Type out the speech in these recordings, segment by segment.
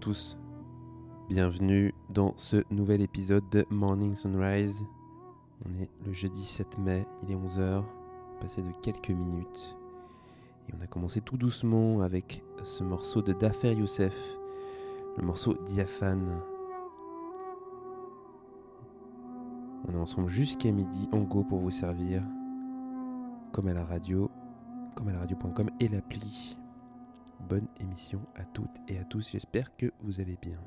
tous, bienvenue dans ce nouvel épisode de Morning Sunrise. On est le jeudi 7 mai, il est 11h, passé de quelques minutes. Et on a commencé tout doucement avec ce morceau de Dafer Youssef, le morceau Diaphane. On est ensemble jusqu'à midi en go pour vous servir, comme à la radio, comme à la radio.com et l'appli. Bonne émission à toutes et à tous, j'espère que vous allez bien.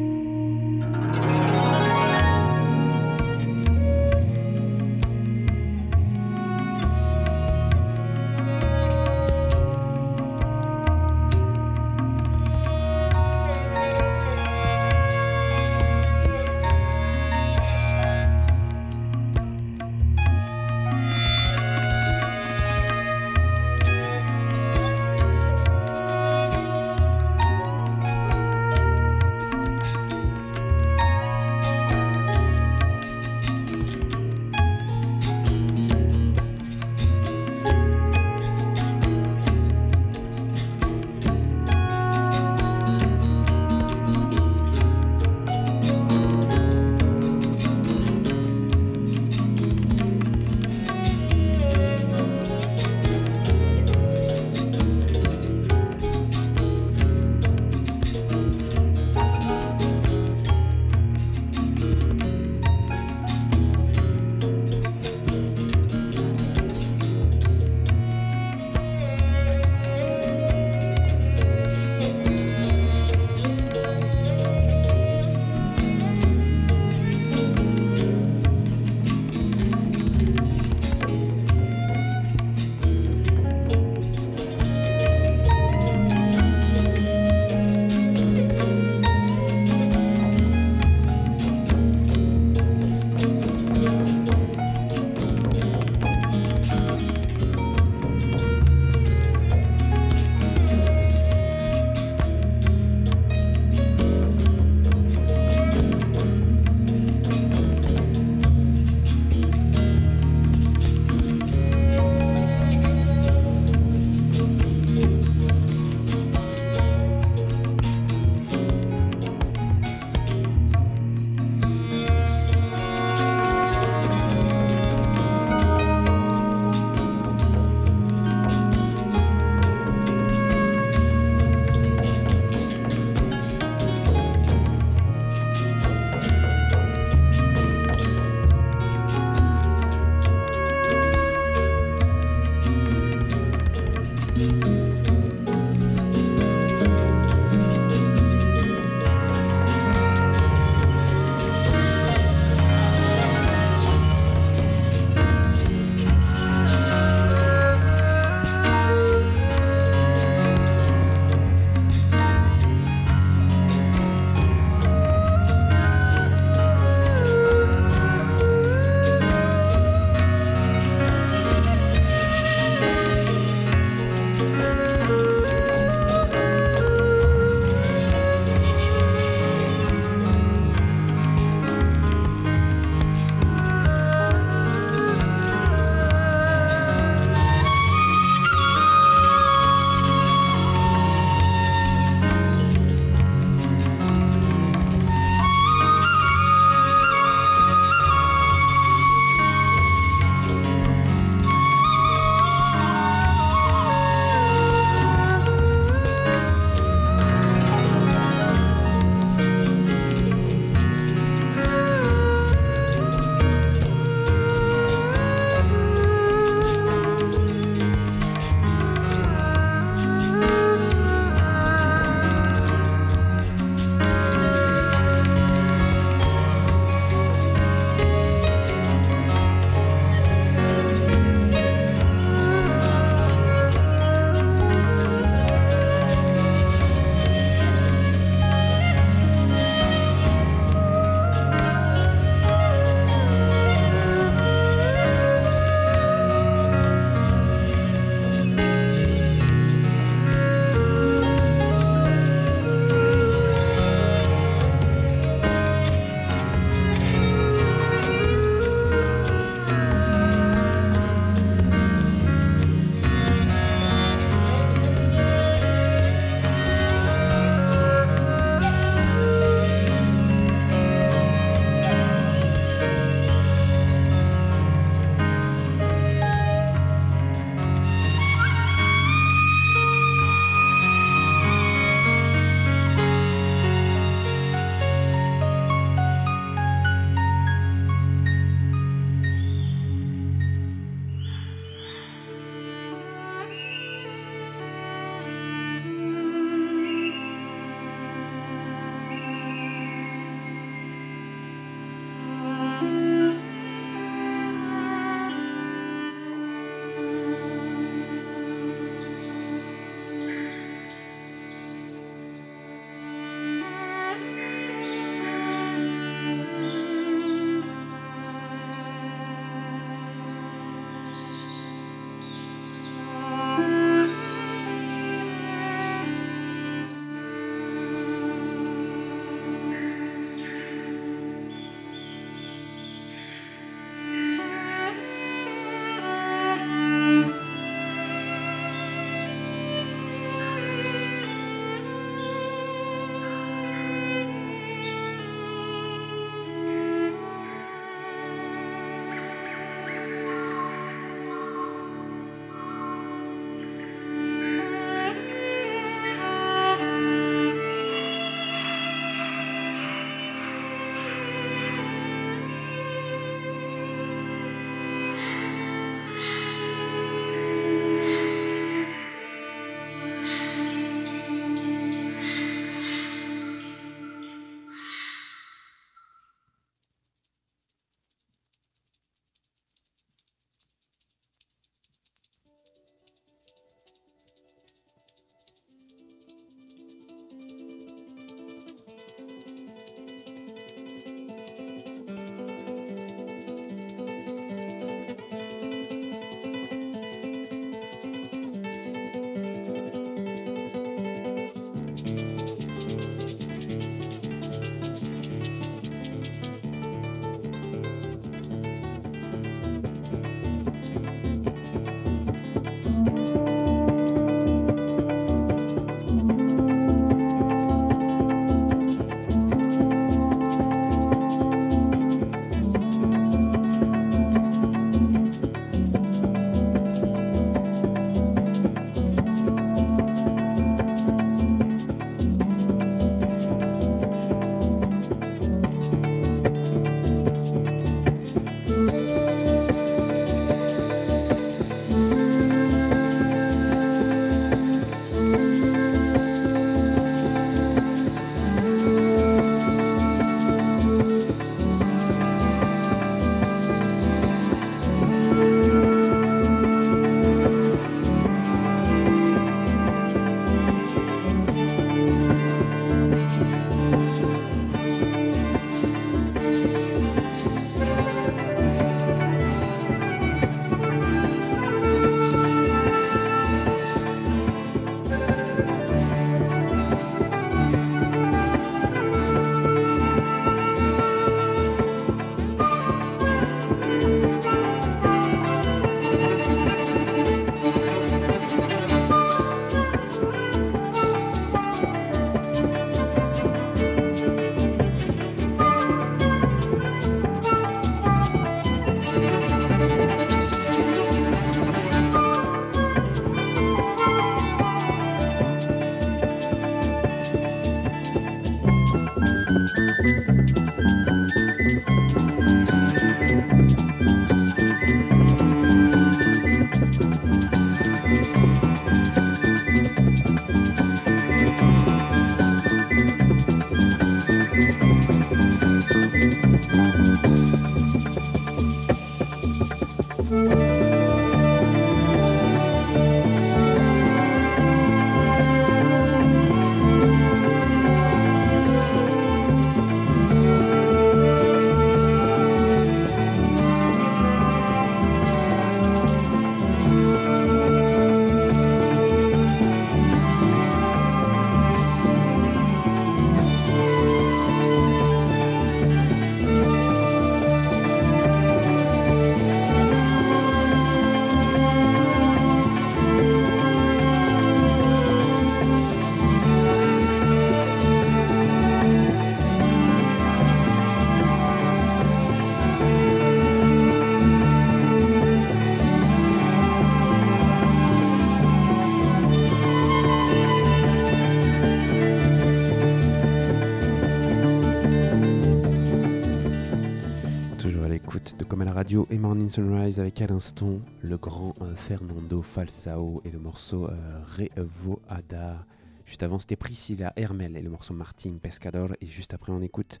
Sunrise avec à le grand euh, Fernando Falsao et le morceau euh, Revoada. Juste avant c'était Priscilla Hermel et le morceau Martin Pescador et juste après on écoute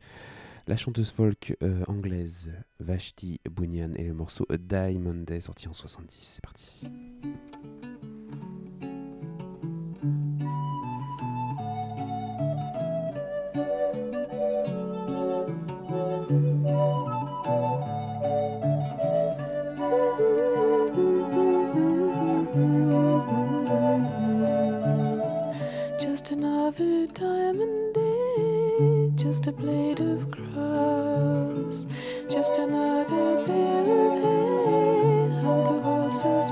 la chanteuse folk euh, anglaise Vashti Bunyan et le morceau Diamond Day sorti en 70. C'est parti. A blade of grass, just another bale of hay, and the horses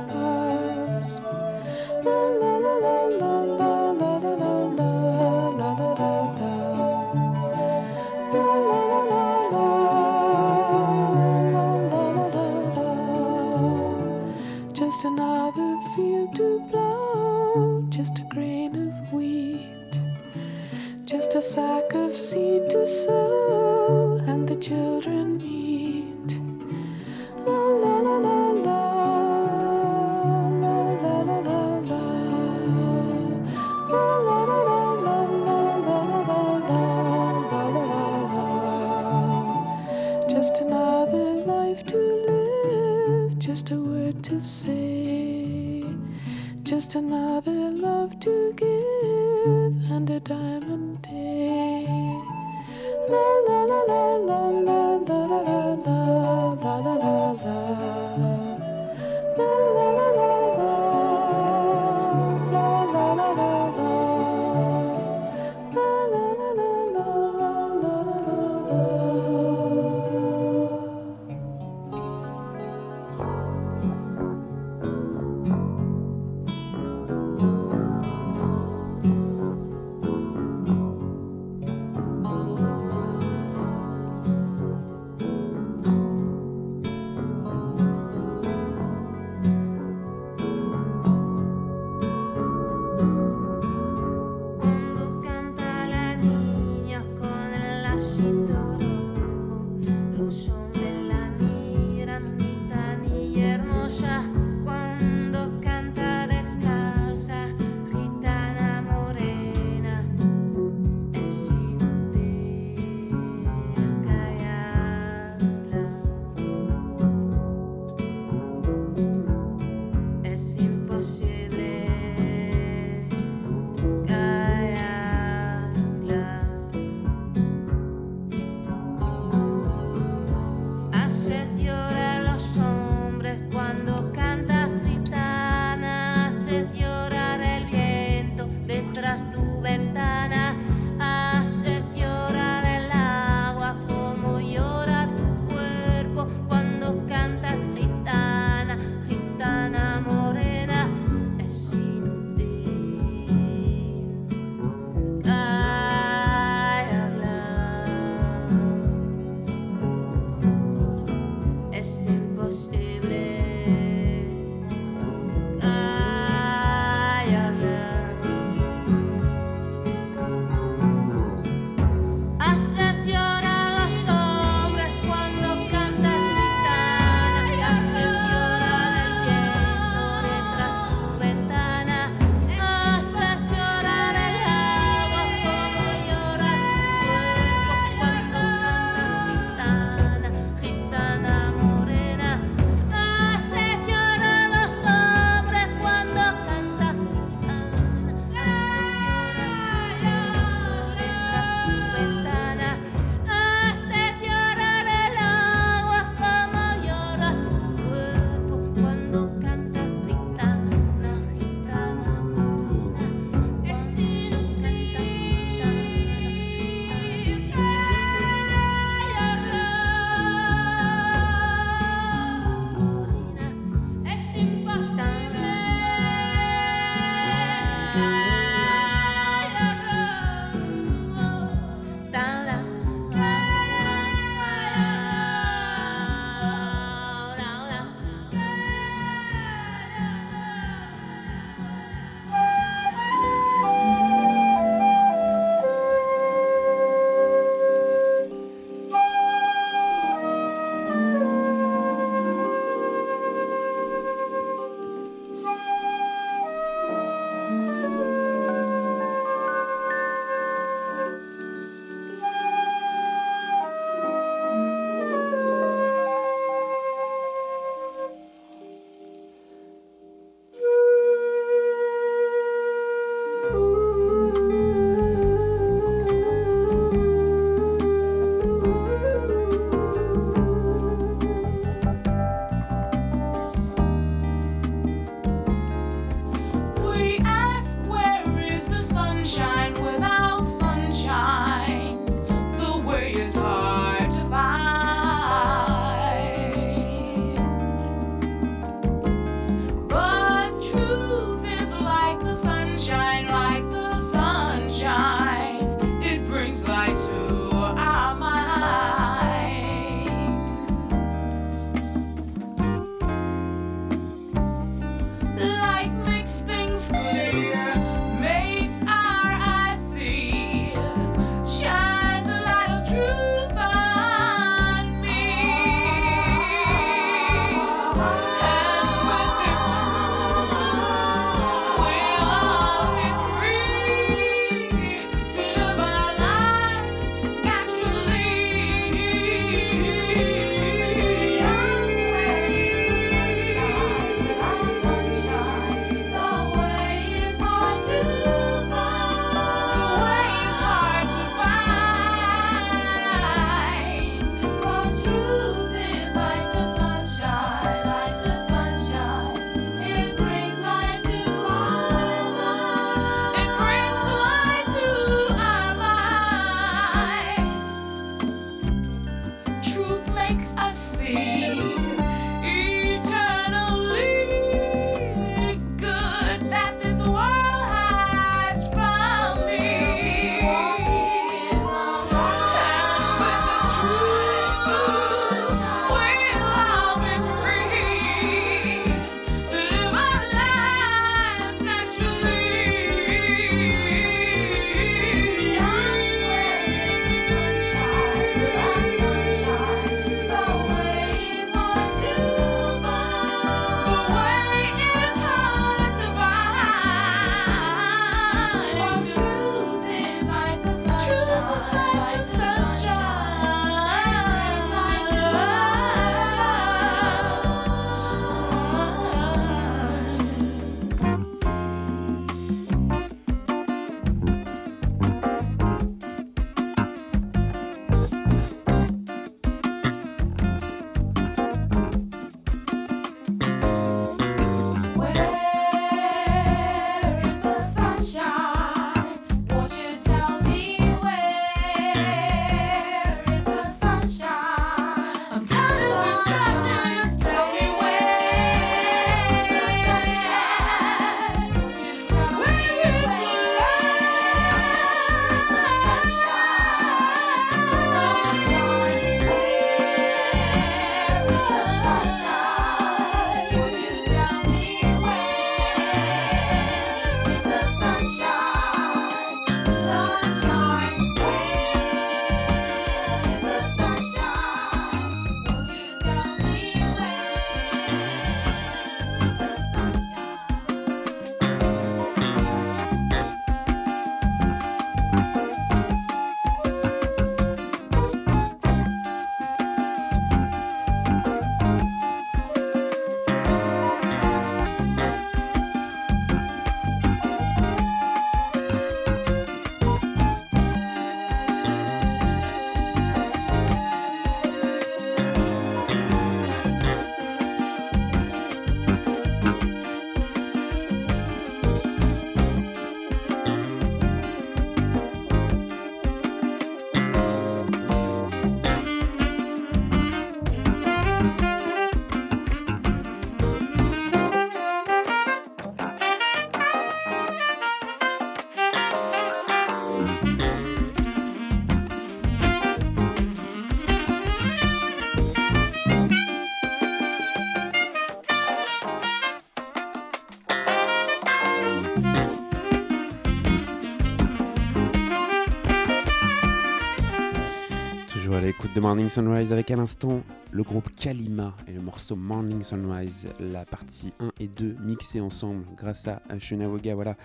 Morning Sunrise avec à l'instant le groupe Kalima et le morceau Morning Sunrise, la partie 1 et 2 mixées ensemble grâce à Shunawoga, voilà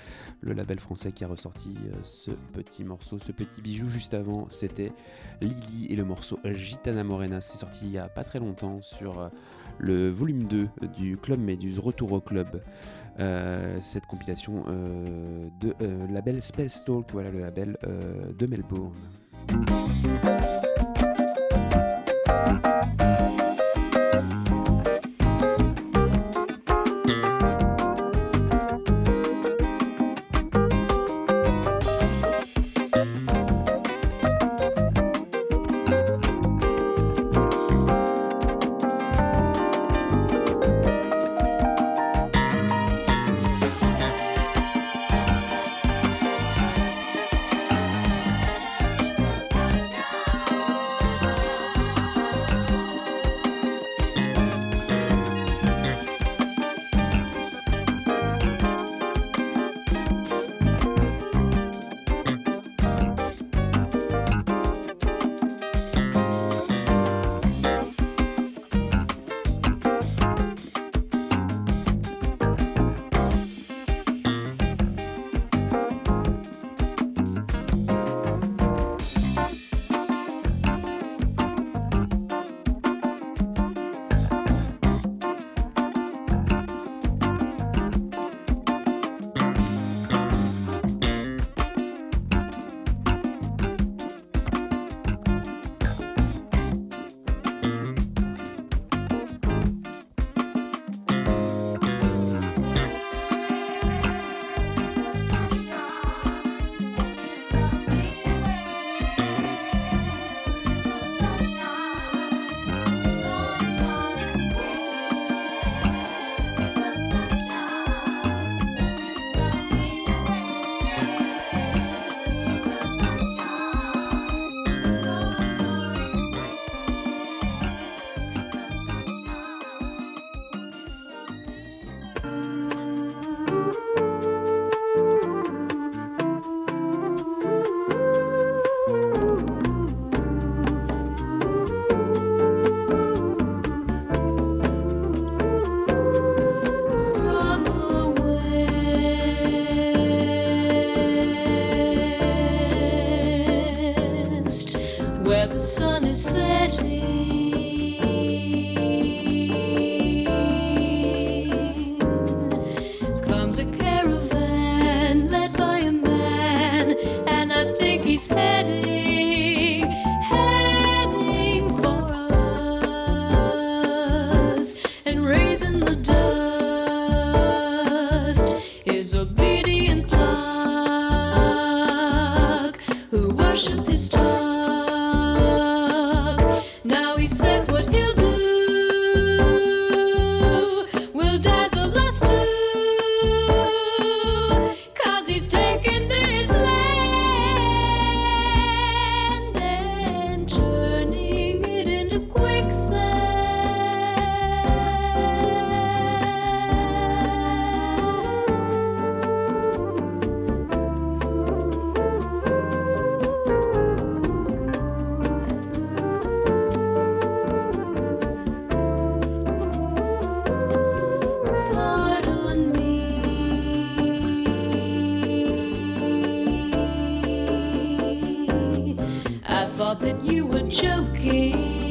le label français qui a ressorti euh, ce petit morceau, ce petit bijou juste avant, c'était Lily et le morceau Gitana Morena, c'est sorti il y a pas très longtemps sur euh, le volume 2 du Club Méduse, Retour au Club. Euh, cette compilation de label Spellstalk, voilà le label de Melbourne. I thought that you were joking.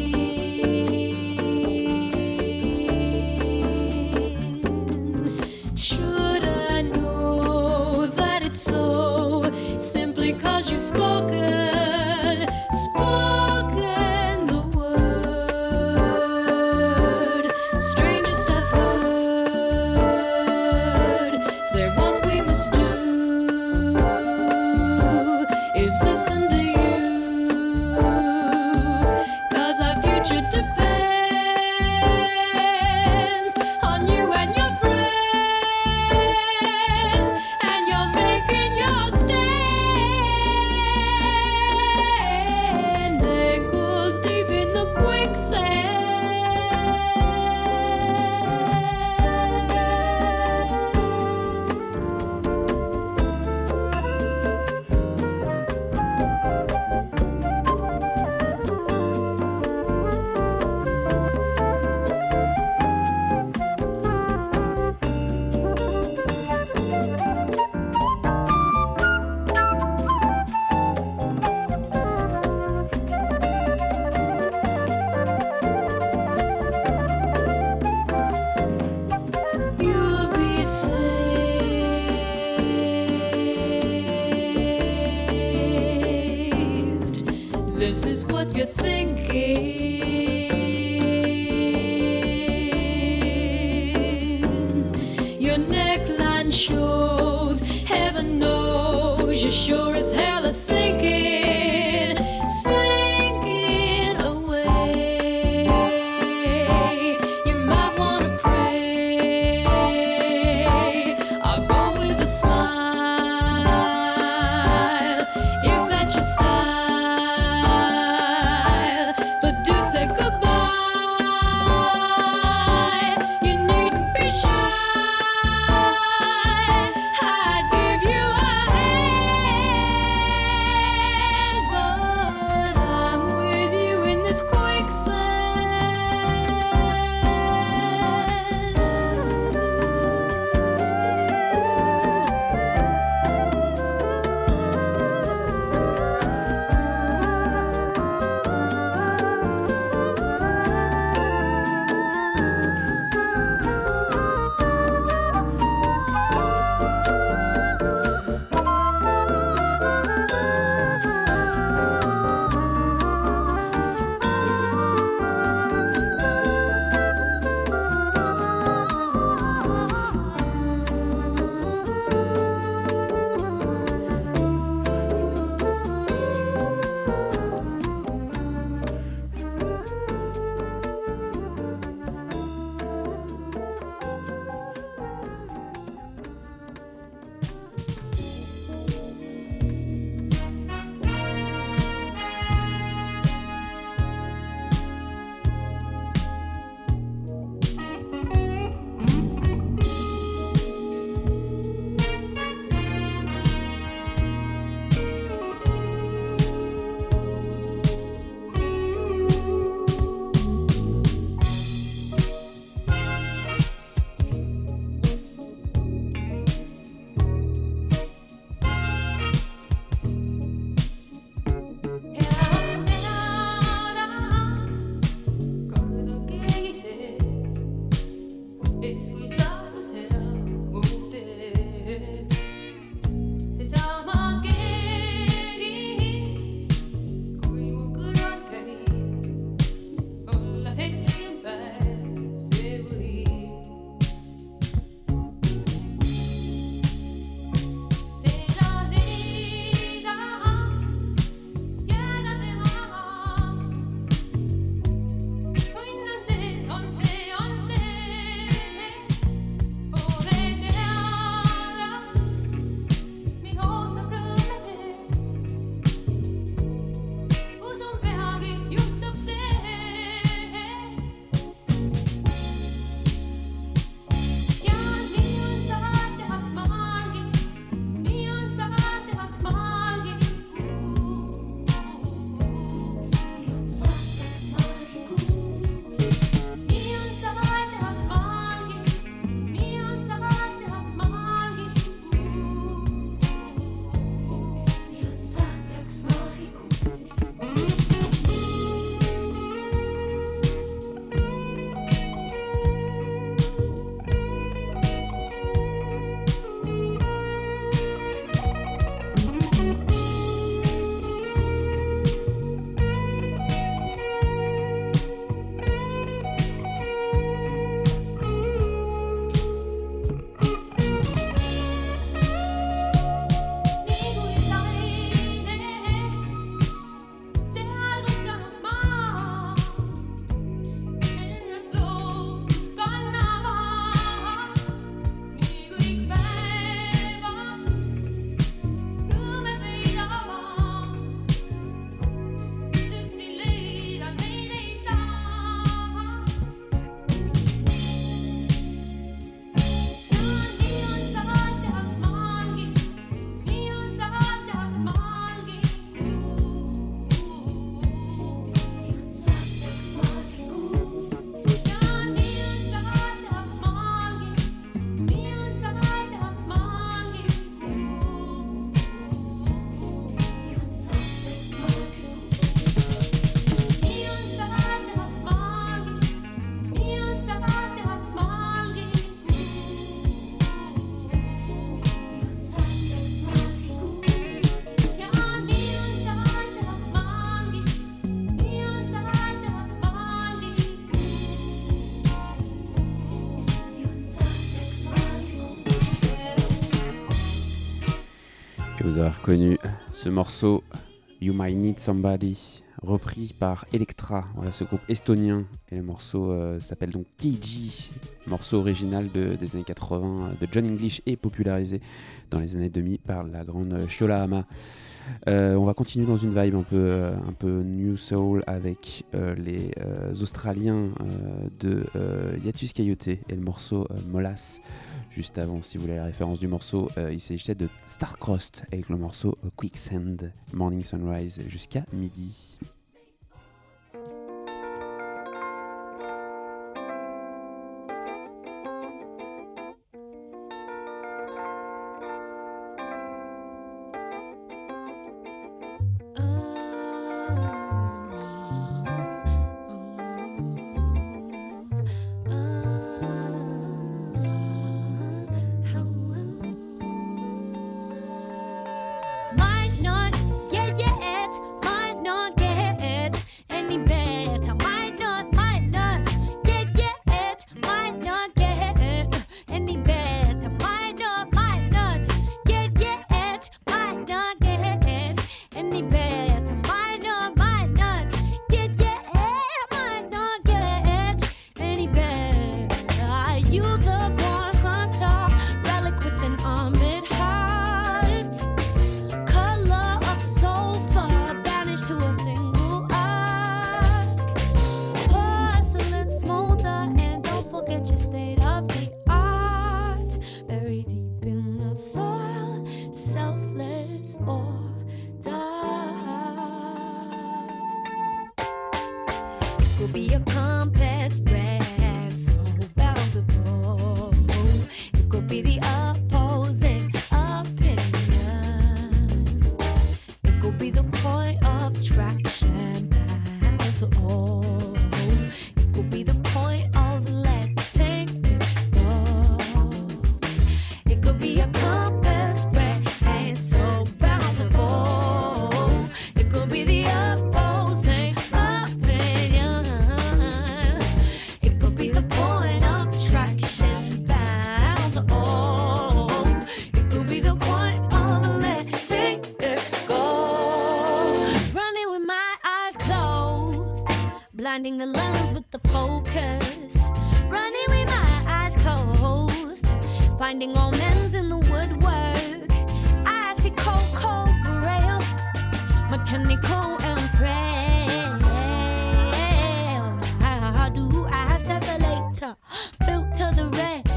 Reconnu ce morceau You Might Need Somebody, repris par Electra, voilà ce groupe estonien. Et le morceau euh, s'appelle donc Keiji, morceau original de- des années 80 euh, de John English et popularisé dans les années 2000 par la grande Shola Hama. Euh, on va continuer dans une vibe un peu, un peu New Soul avec les Australiens de Yatus Coyote et le morceau Molas. Juste avant, si vous voulez la référence du morceau, euh, il s'agissait de Starcrossed avec le morceau Quicksand, Morning Sunrise jusqu'à midi. The lens with the focus. Running with my eyes closed, finding omens in the woodwork. I see cold, cold braille, mechanical and frail. How do I tessellate? Built to the rage.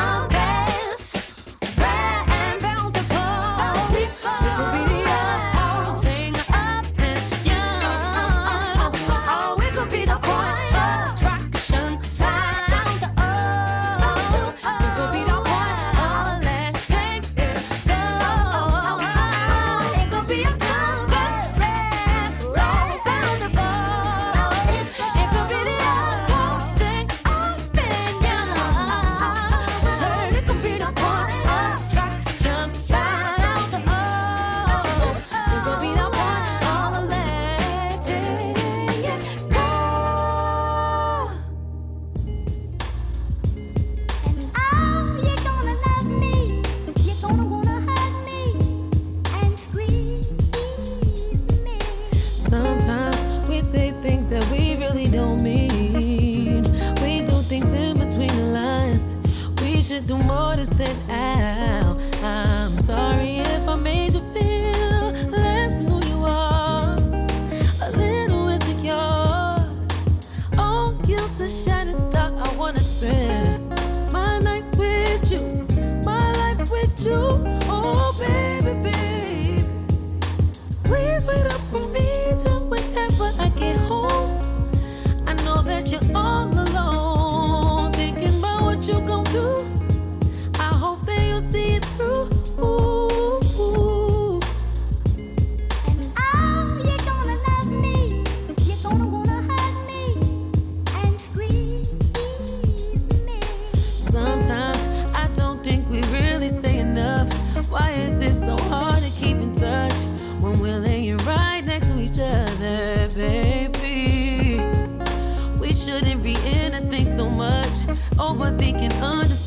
I'll what they can understand.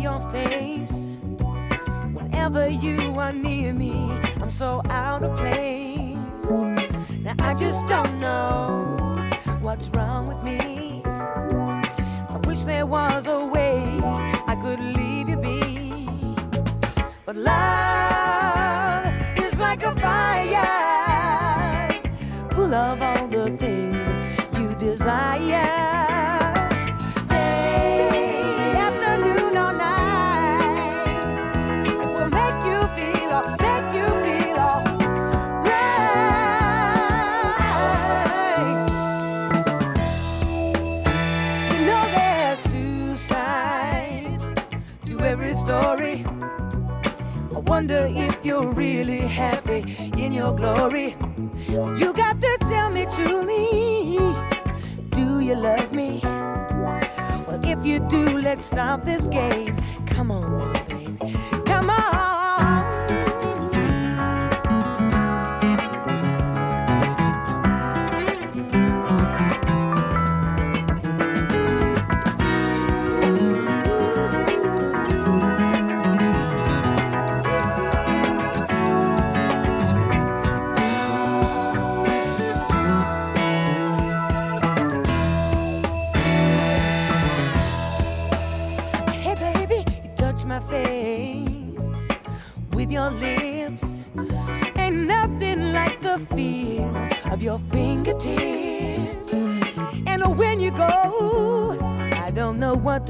your face whenever you are near me. I'm so out of place. Now I just don't know what's wrong with me. I wish there was a way I could leave you be. But love is like a fire full of all the things you desire. Wonder if you're really happy in your glory. You got to tell me truly, do you love me? Well, if you do, let's stop this game. Come on now,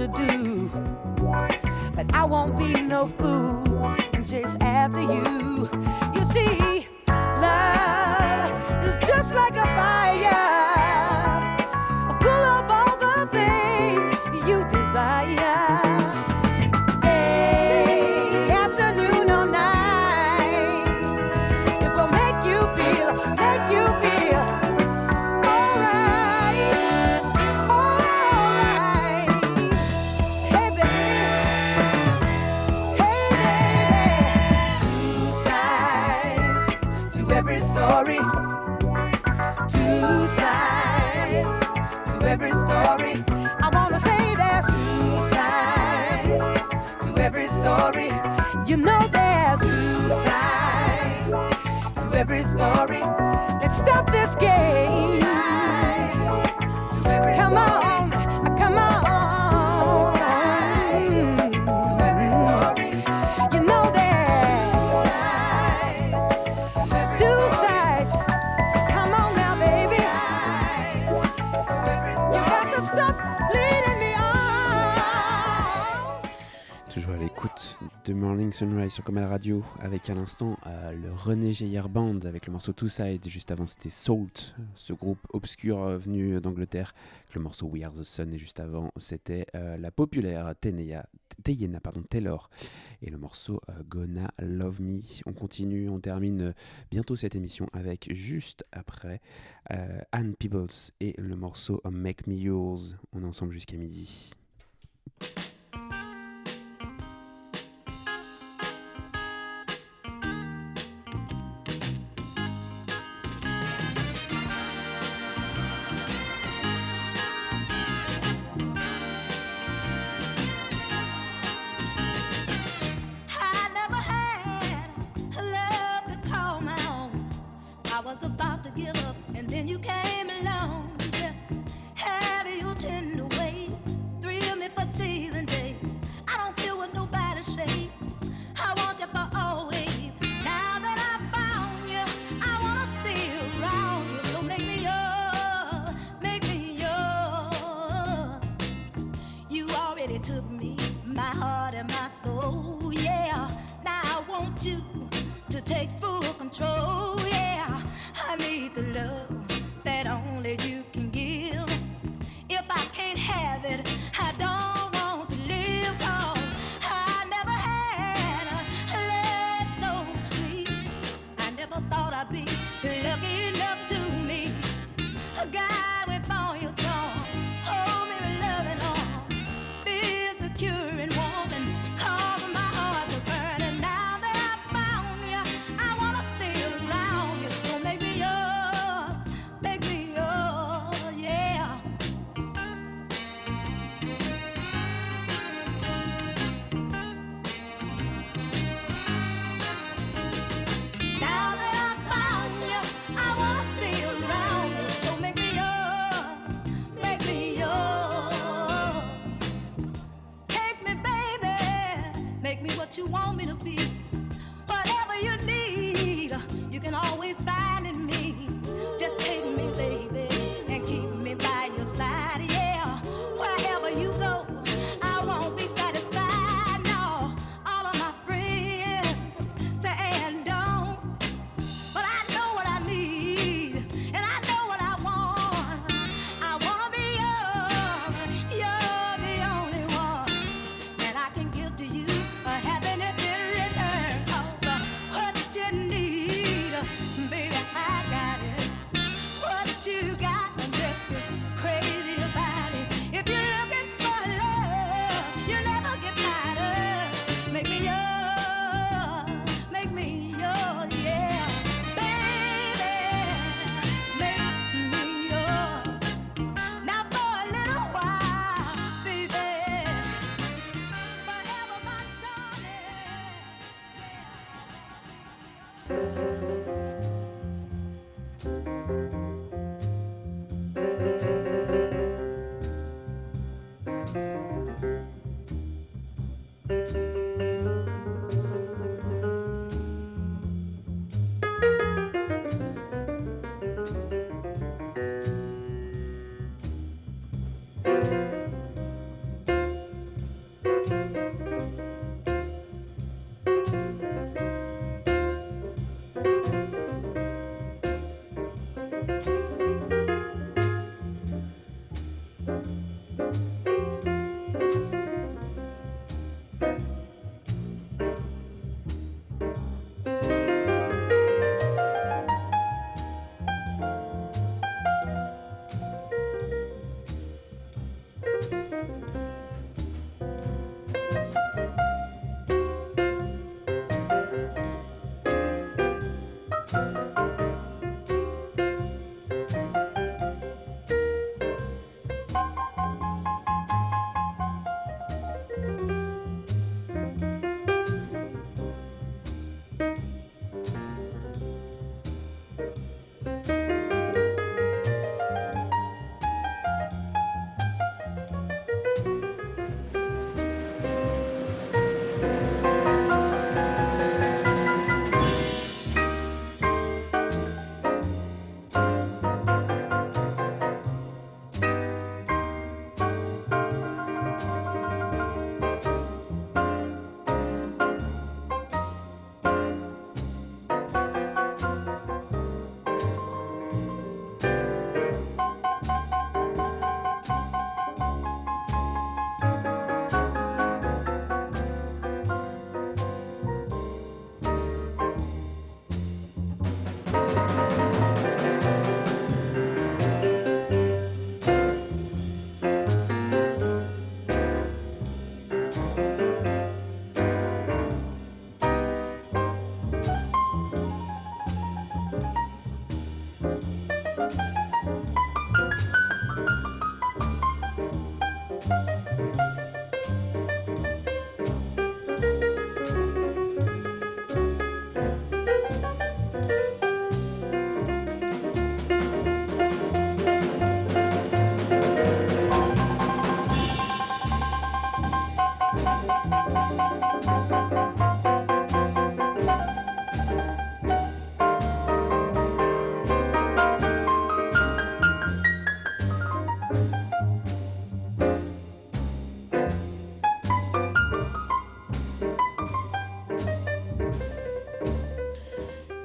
to do. But I won't be no fool and chase after you. Sur Comal Radio avec à l'instant euh, le René Geyer Band avec le morceau Two Sides. Juste avant c'était Salt, ce groupe obscur euh, venu d'Angleterre, le morceau We Are the Sun. Et juste avant c'était euh, la populaire Tenea, Teyena pardon, Taylor et le morceau Gonna Love Me. On continue, on termine bientôt cette émission avec juste après Anne Peebles et le morceau Make Me Yours. On est ensemble jusqu'à midi.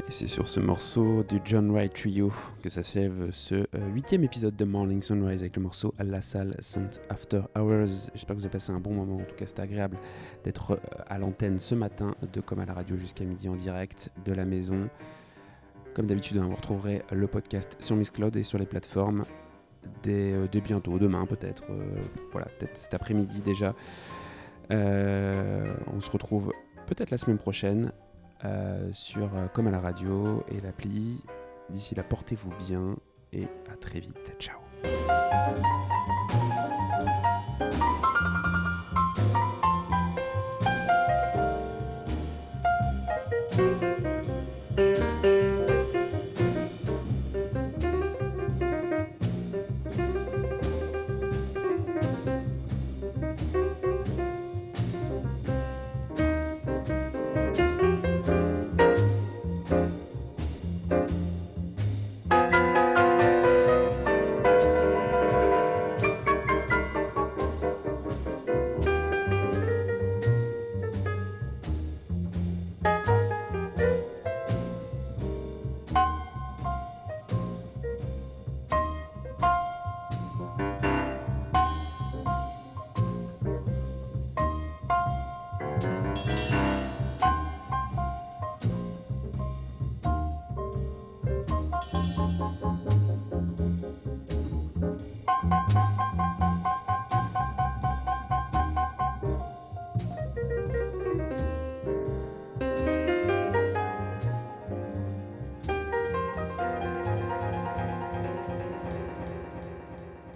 Et c'est sur ce morceau du John Wright Trio que s'achève ce euh, huitième épisode de Morning Sunrise avec le morceau à la salle Saint After Hours. J'espère que vous avez passé un bon moment. En tout cas, c'était agréable d'être euh, à l'antenne ce matin de Comme à la radio jusqu'à midi en direct de la maison. Comme d'habitude, hein, vous retrouverez le podcast sur Miss Cloud et sur les plateformes dès, euh, bientôt, demain peut-être. voilà, peut-être cet après-midi déjà. On se retrouve peut-être la semaine prochaine sur euh, Comme à la radio et l'appli. D'ici là, portez-vous bien et à très vite. Ciao.